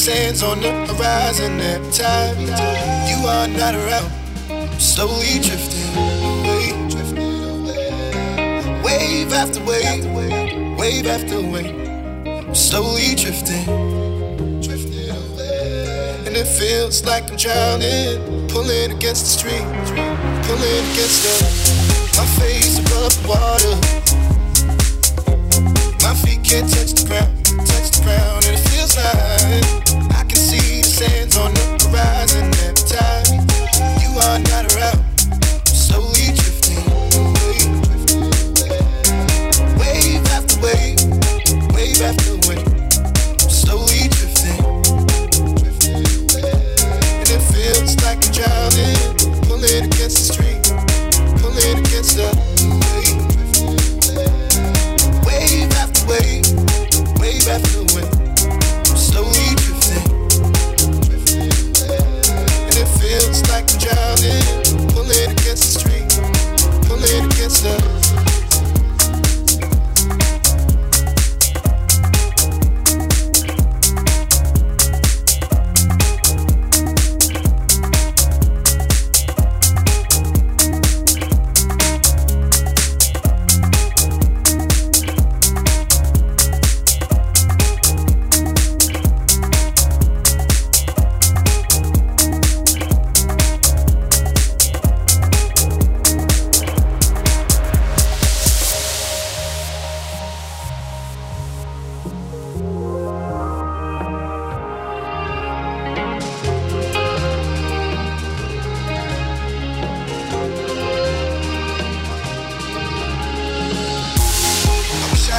sands on the horizon every time you are not around. I'm slowly drifting away. Wave after wave, wave after wave. I'm slowly drifting, drifting and it feels like I'm drowning, pulling against the stream, pulling against the. My face above the water. My feet can't touch the ground, touch the ground, and it feels like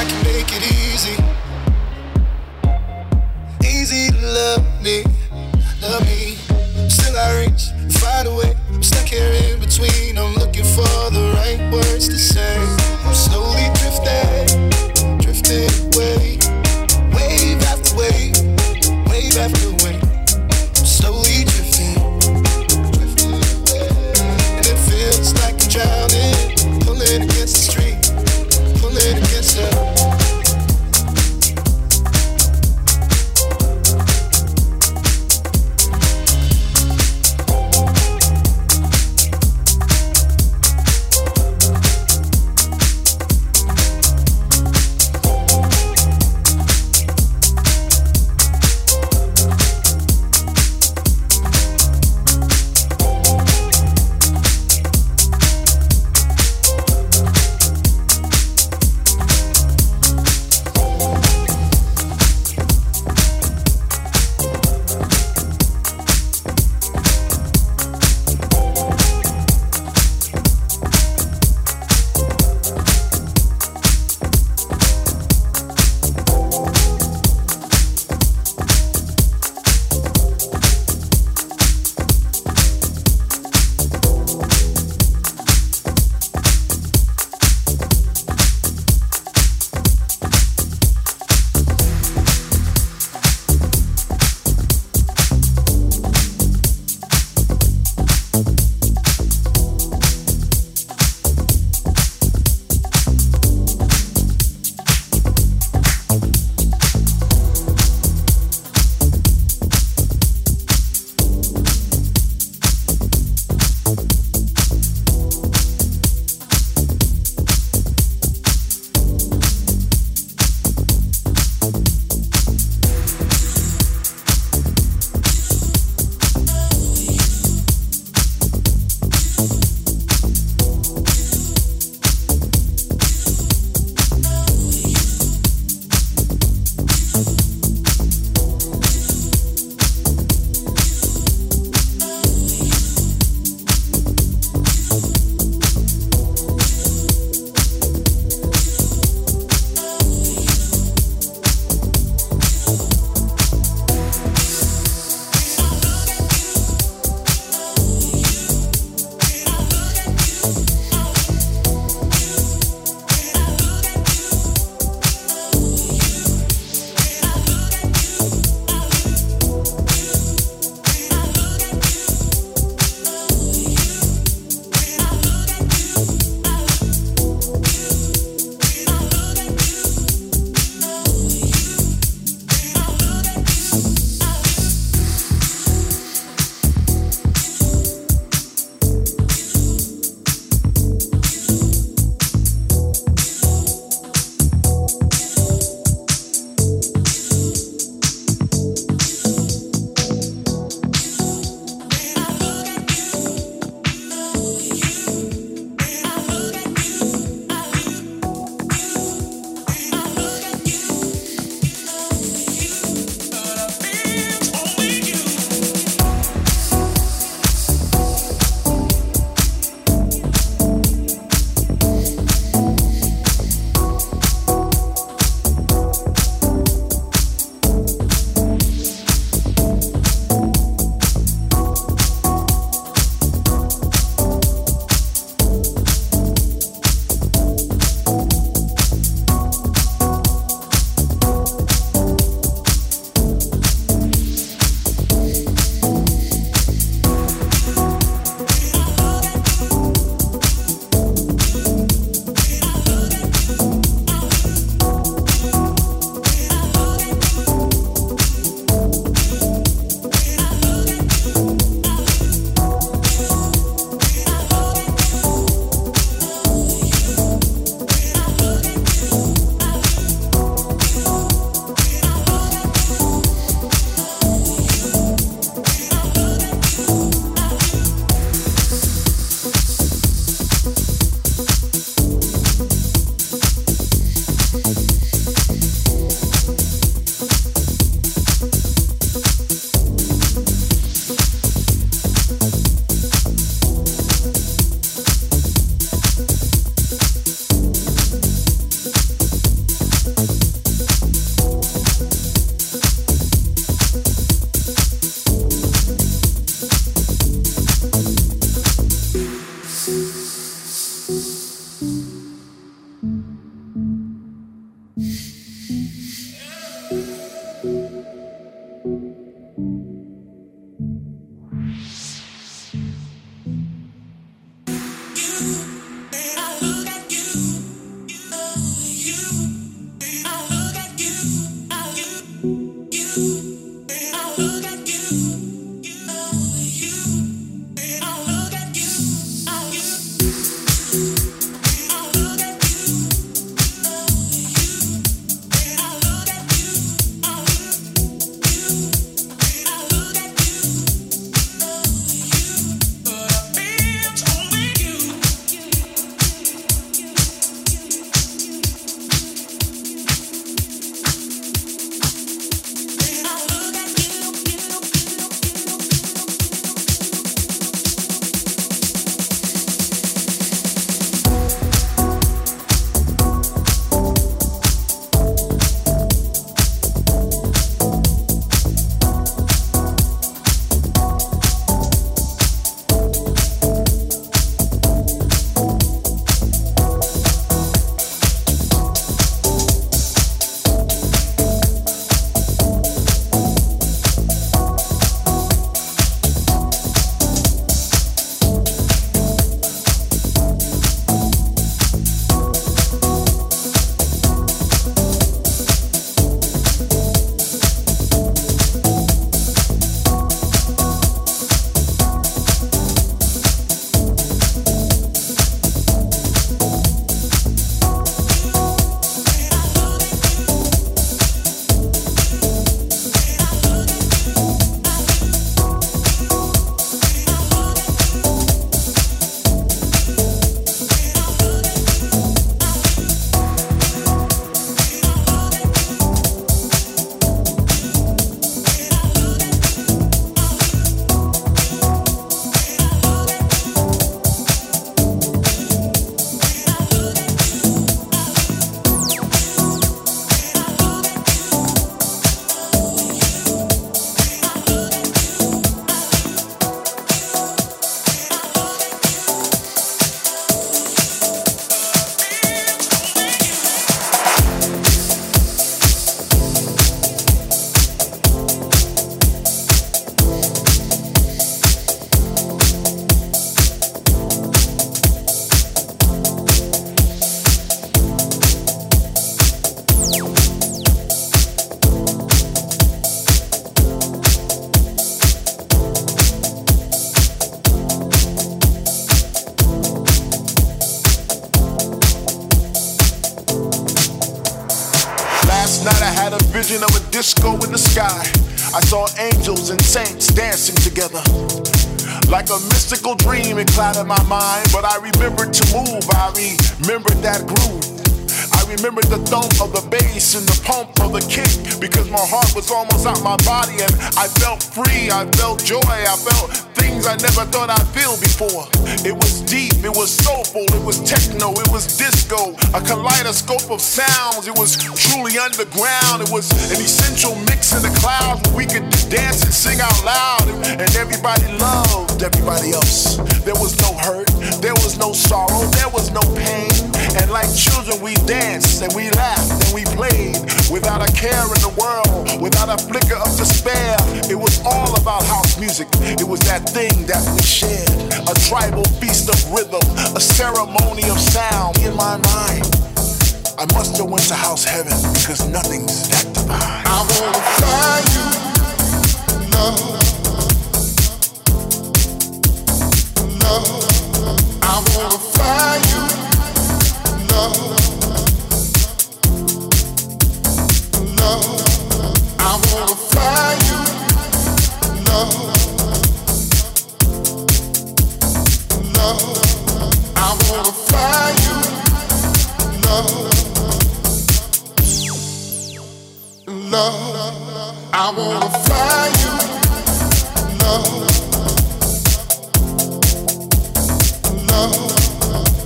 I could make it easy. Easy to love me, love me. Still I reach, find a way. I'm stuck here in between. I'm looking for the right words to say. I felt free. I felt joy. I felt things I never thought I'd feel before. It was deep, it was soulful, it was techno, it was disco, a kaleidoscope of sounds. It was truly underground. It was an essential mix in the clouds where we could dance and sing out loud, and everybody loved everybody else. There was no hurt, there was no sorrow, there was no pain. And like children, we danced and we laughed and we played without a care in the world, without a flicker of despair. It was all about house music. It was that thing that we shared. A tribal feast of rhythm, a ceremony of sound in my mind. I must have went to house heaven because nothing's that divine. I wanna fly you, love, love. I wanna fly you.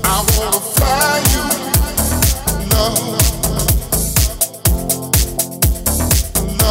I wanna fly you,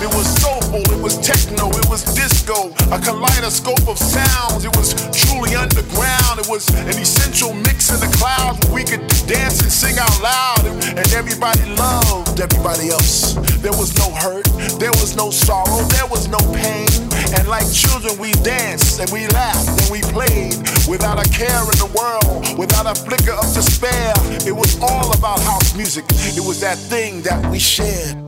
It was soulful, it was techno, it was disco, a kaleidoscope of sounds. It was truly underground. It was an essential mix in the clouds where we could dance and sing out loud, and, and everybody loved everybody else. There was no hurt, there was no sorrow, there was no pain. And like children, we danced and we laughed and we played without a care in the world, without a flicker of despair. It was all about house music. It was that thing that we shared.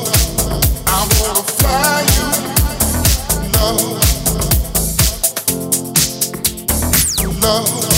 love.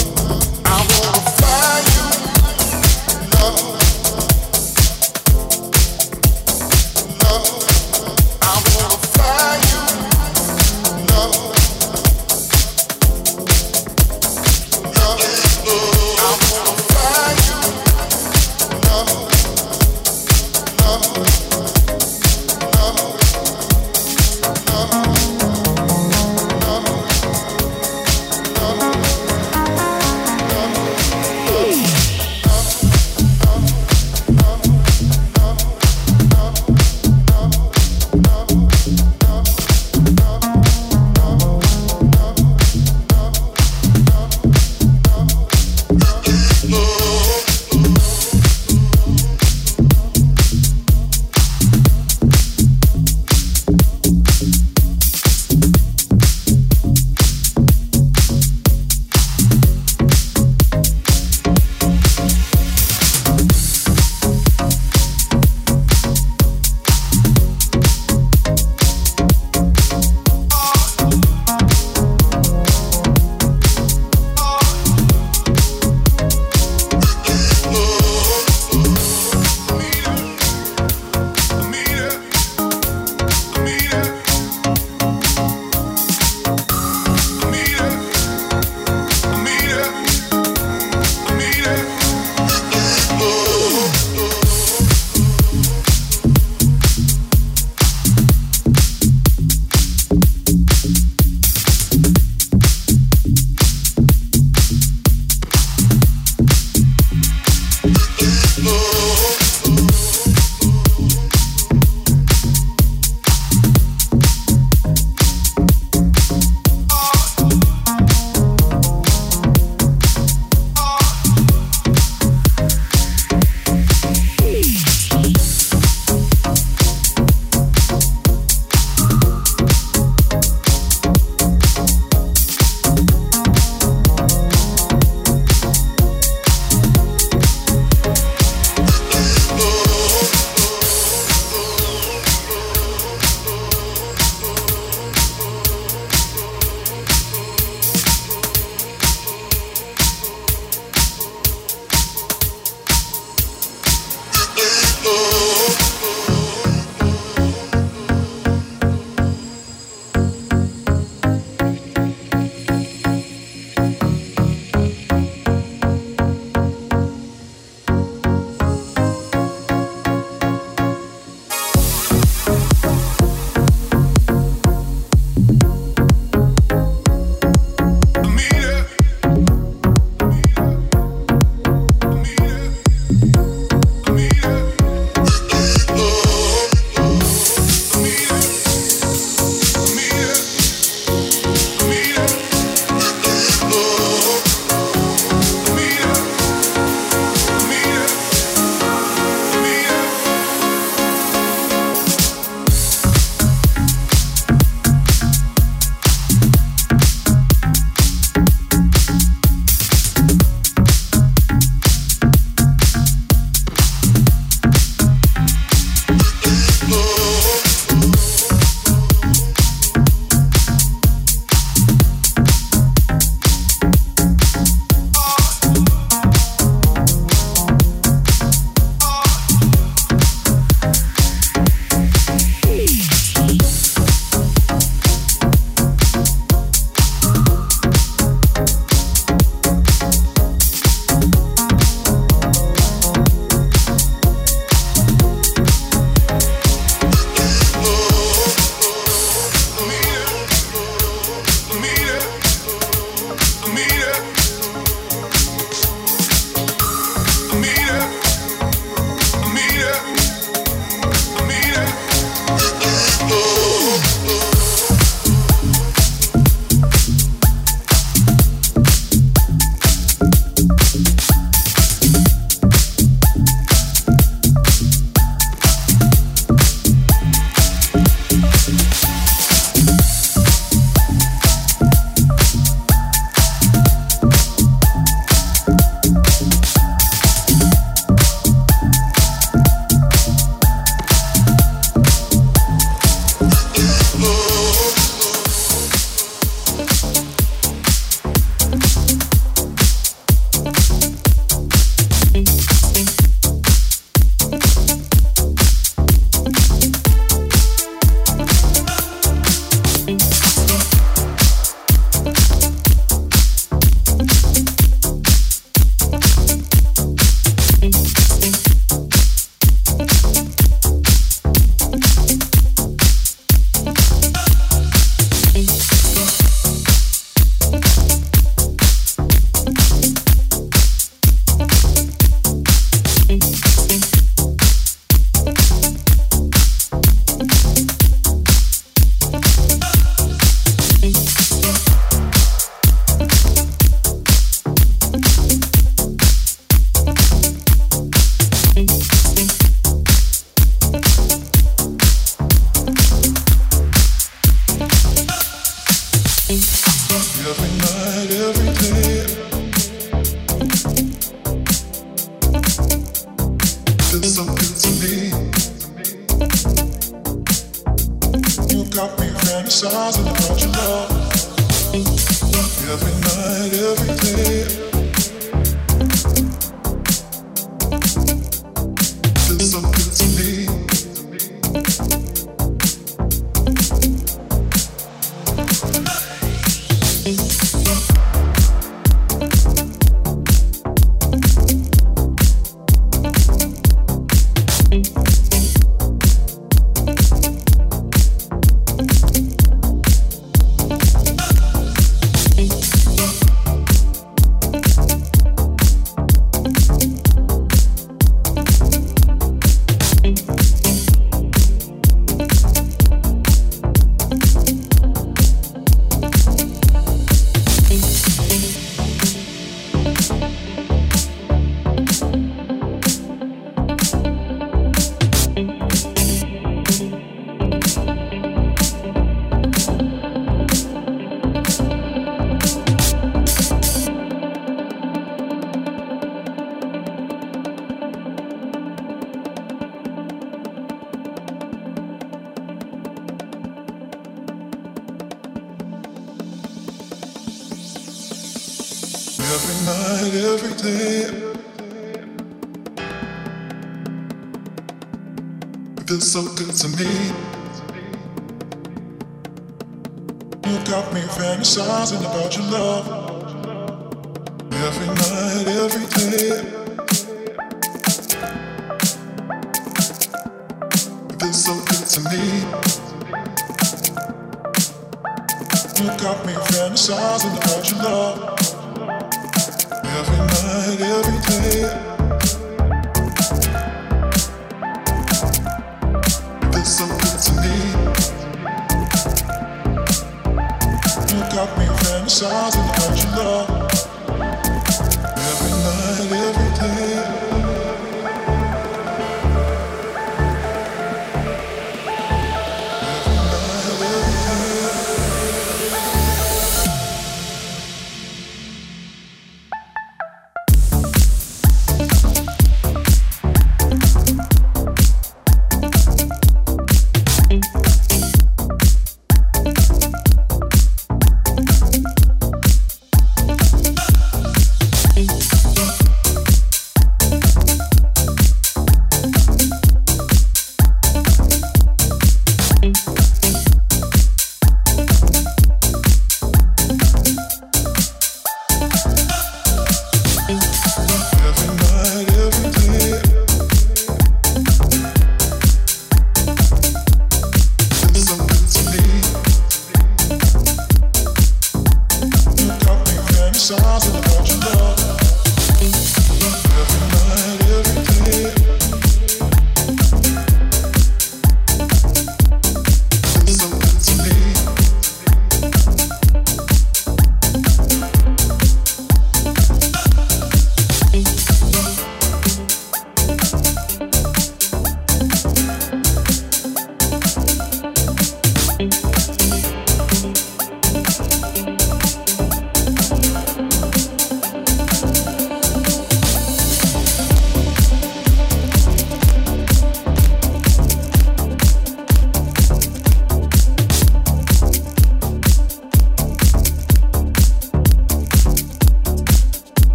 Me fantasizing about your love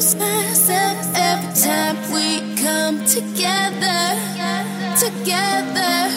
lose every time we come together, together.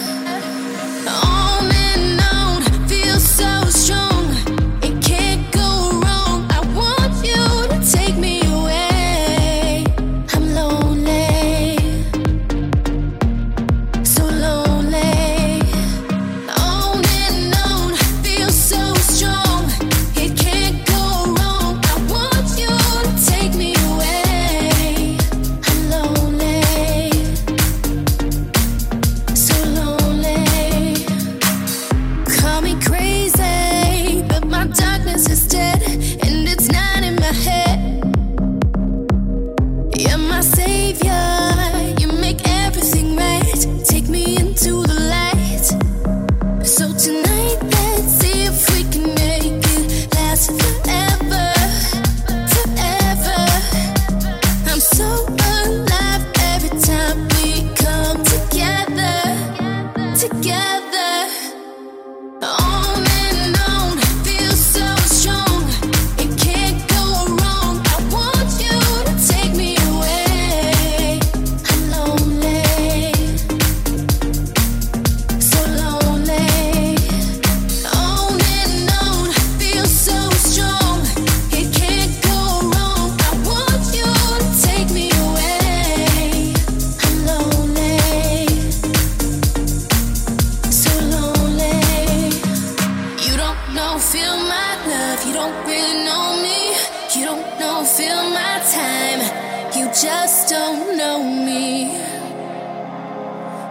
just don't know me.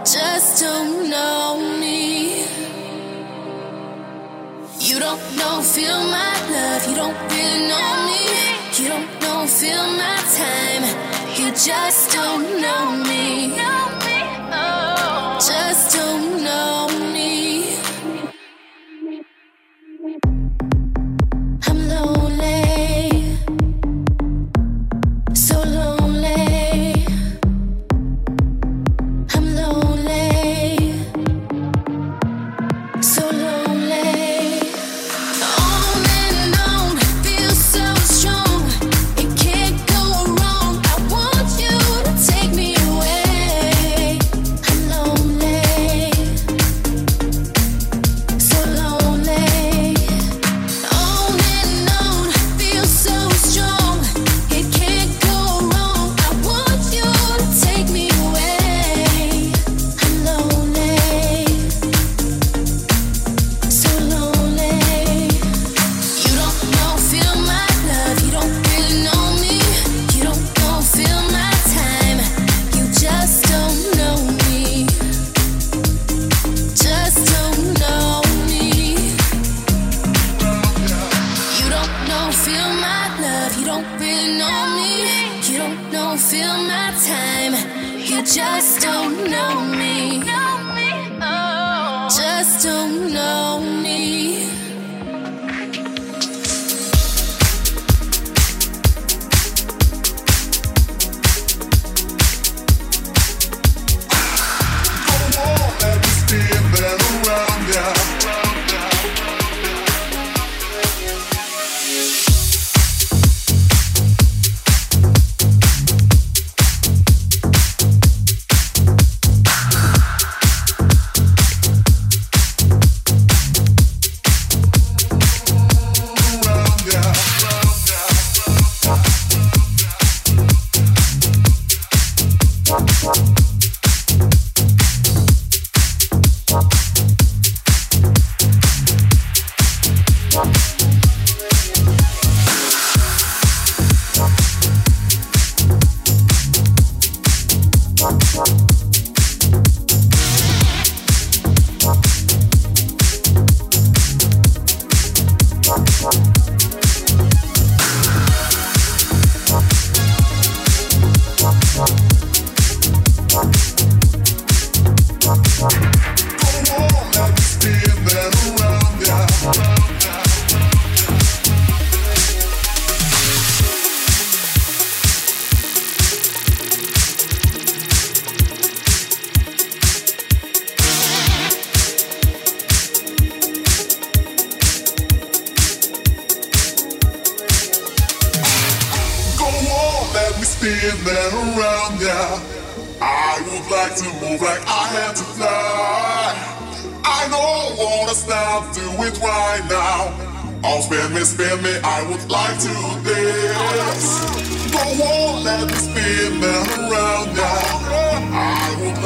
Just don't know me. You don't know, feel my love. You don't really know me. You don't know, feel my time. You just don't know me.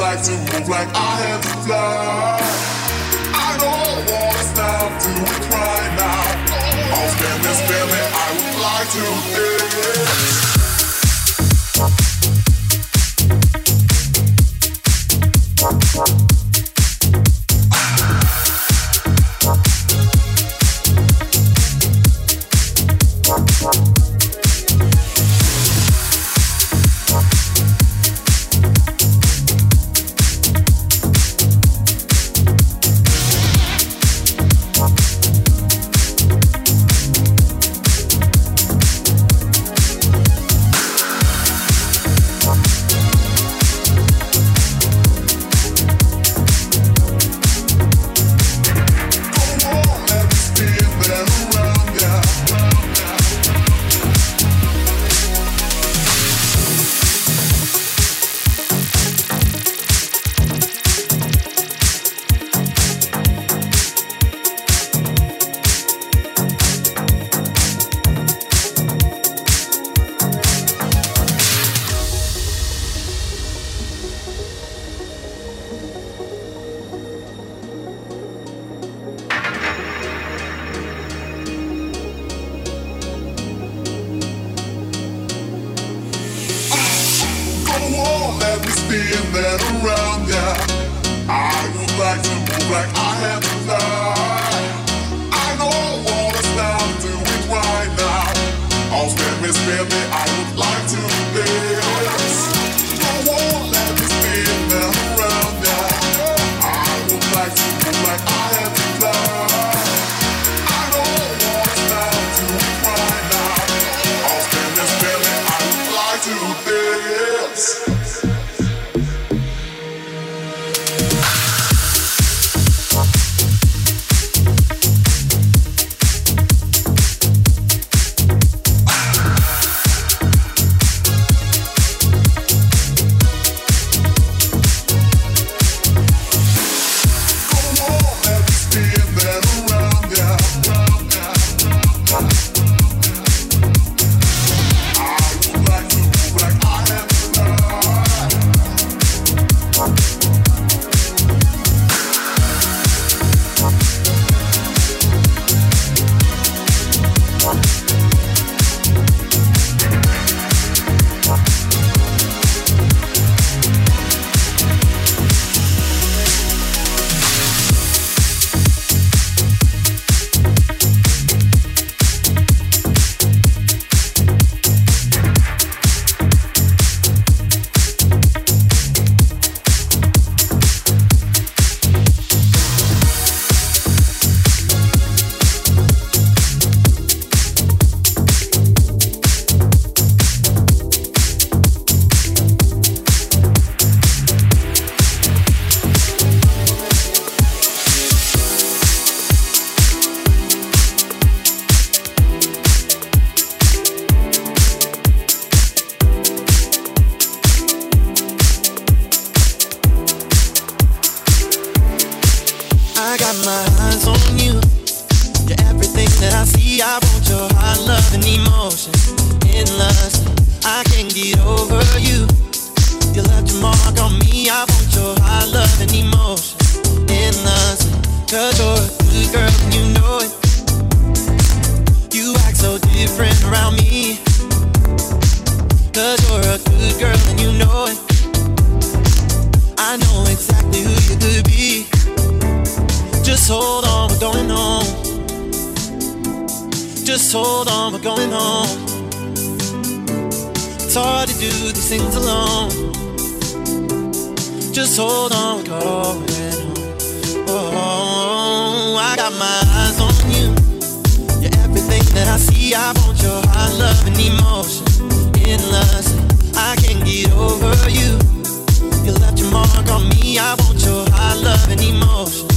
Like to move like I had to fly. I don't wanna stop, do it right now. Spin me, spin me, I would like to. Cause I got my eyes on you. You're everything that I see. I want your hot love, and emotion. endless. I can't get over you. You left your mark on me. I want your hot love, and emotion. In cause you're a good girl and you know it. You act so different around me. Cause you're a good girl and you know it. I know exactly who you could be. Just hold on, we're going home. Just hold on, we're going home. It's hard to do these things alone. Just hold on, we're going home. Oh, I got my eyes on you. You're everything that I see. I want your high love and emotion. Endless, I can't get over you. You left your mark on me. I want your high love and emotion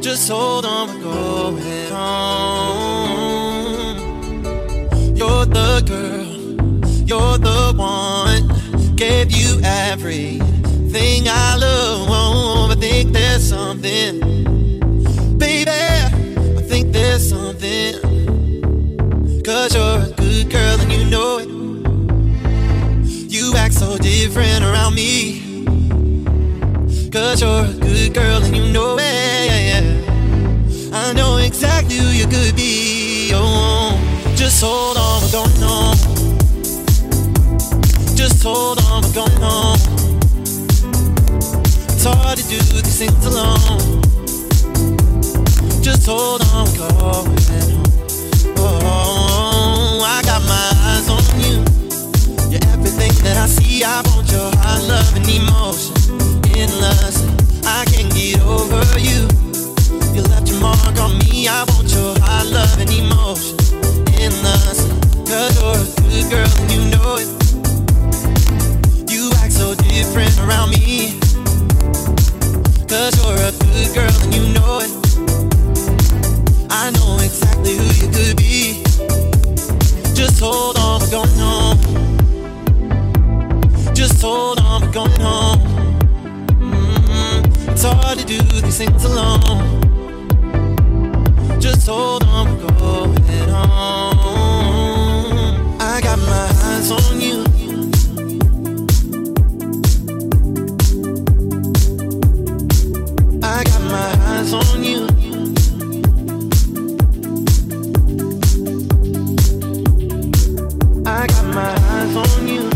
Just hold on, we're going home. You're the girl, you're the one. Gave you everything I love. Oh, I think there's something, baby. I think there's something. Cause you're a good girl and you know it. You act so different around me. Cause you're a good girl and you know it. Exactly who you could be. Oh, just hold on, we're going home. Just hold on, we're going home. It's hard to do these things alone. Just hold on, we're going home. Oh, I got my eyes on you. You're everything that I see. I want your high love and emotion. Endlessly, I can't get over. You I want your love and emotion. Endlessly, cause you're a good girl and you know it. You act so different around me. Cause you're a good girl and you know it. I know exactly who you could be. Just hold on, we're going home. Just hold on, we're going home. Mm, it's hard to do these things alone just told them I'm going home. I got my eyes on you. I got my eyes on you. I got my eyes on you.